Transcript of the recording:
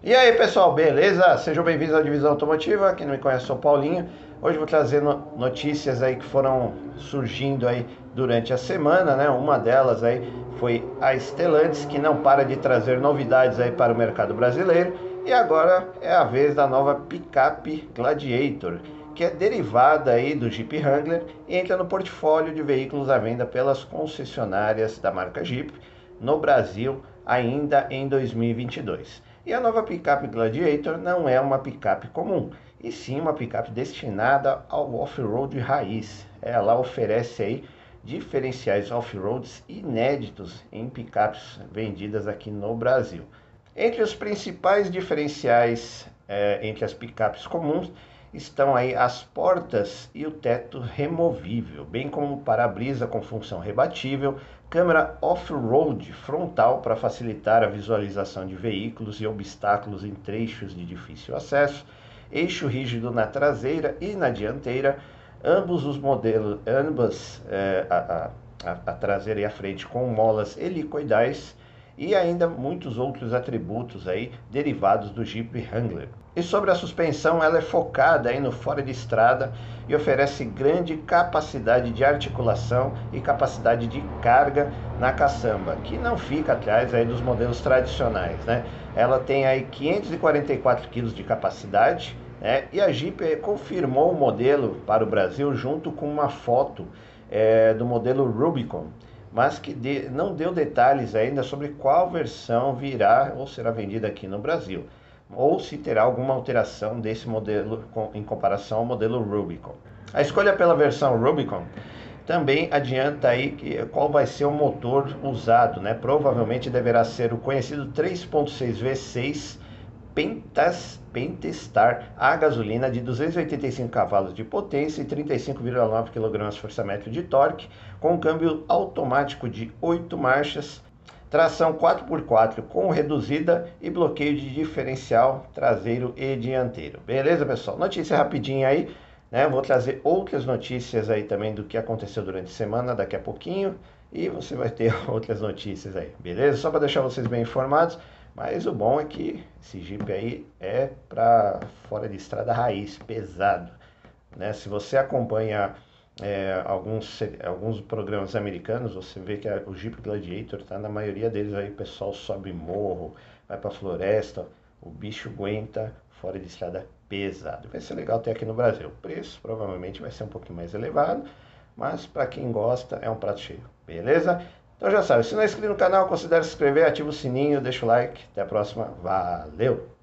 E aí pessoal, beleza? Sejam bem-vindos à Divisão Automotiva. Quem não me conhece, sou Paulinho. Hoje vou trazer notícias aí que foram surgindo aí durante a semana, né? Uma delas aí foi a Stellantis, que não para de trazer novidades aí para o mercado brasileiro. E agora é a vez da nova picape Gladiator, que é derivada aí do Jeep Wrangler e entra no portfólio de veículos à venda pelas concessionárias da marca Jeep no Brasil ainda em 2022. E a nova picape Gladiator não é uma picape comum, e sim uma picape destinada ao off-road raiz. Ela oferece aí diferenciais off-roads inéditos em picapes vendidas aqui no Brasil. Entre os principais diferenciais é, entre as picapes comuns estão aí as portas e o teto removível, bem como para-brisa com função rebatível, câmera off-road frontal para facilitar a visualização de veículos e obstáculos em trechos de difícil acesso, eixo rígido na traseira e na dianteira, ambos os modelos, ambas é, a, a, a traseira e a frente com molas helicoidais e ainda muitos outros atributos aí derivados do Jeep Wrangler. E sobre a suspensão, ela é focada aí no fora de estrada e oferece grande capacidade de articulação e capacidade de carga na caçamba, que não fica atrás aí dos modelos tradicionais, né? Ela tem aí 544 kg de capacidade, né? E a Jeep confirmou o modelo para o Brasil junto com uma foto é, do modelo Rubicon mas que de, não deu detalhes ainda sobre qual versão virá ou será vendida aqui no Brasil, ou se terá alguma alteração desse modelo em comparação ao modelo Rubicon. A escolha pela versão Rubicon também adianta aí que, qual vai ser o motor usado, né? Provavelmente deverá ser o conhecido 3.6 V6 Pentas, Pentestar a gasolina de 285 cavalos de potência e 35,9 kgfm de torque, com câmbio automático de 8 marchas, tração 4x4 com reduzida e bloqueio de diferencial traseiro e dianteiro. Beleza, pessoal? Notícia rapidinha aí, né? Vou trazer outras notícias aí também do que aconteceu durante a semana daqui a pouquinho e você vai ter outras notícias aí, beleza? Só para deixar vocês bem informados. Mas o bom é que esse Jeep aí é para fora de estrada raiz, pesado. Né? Se você acompanha é, alguns, alguns programas americanos, você vê que a, o Jeep Gladiator tá na maioria deles aí, o pessoal sobe morro, vai para floresta, o bicho aguenta fora de estrada pesado. Vai ser legal ter aqui no Brasil. O preço provavelmente vai ser um pouquinho mais elevado, mas para quem gosta é um prato cheio. Beleza? Então já sabe, se não é inscrito no canal, considere se inscrever, ativa o sininho, deixa o like. Até a próxima. Valeu!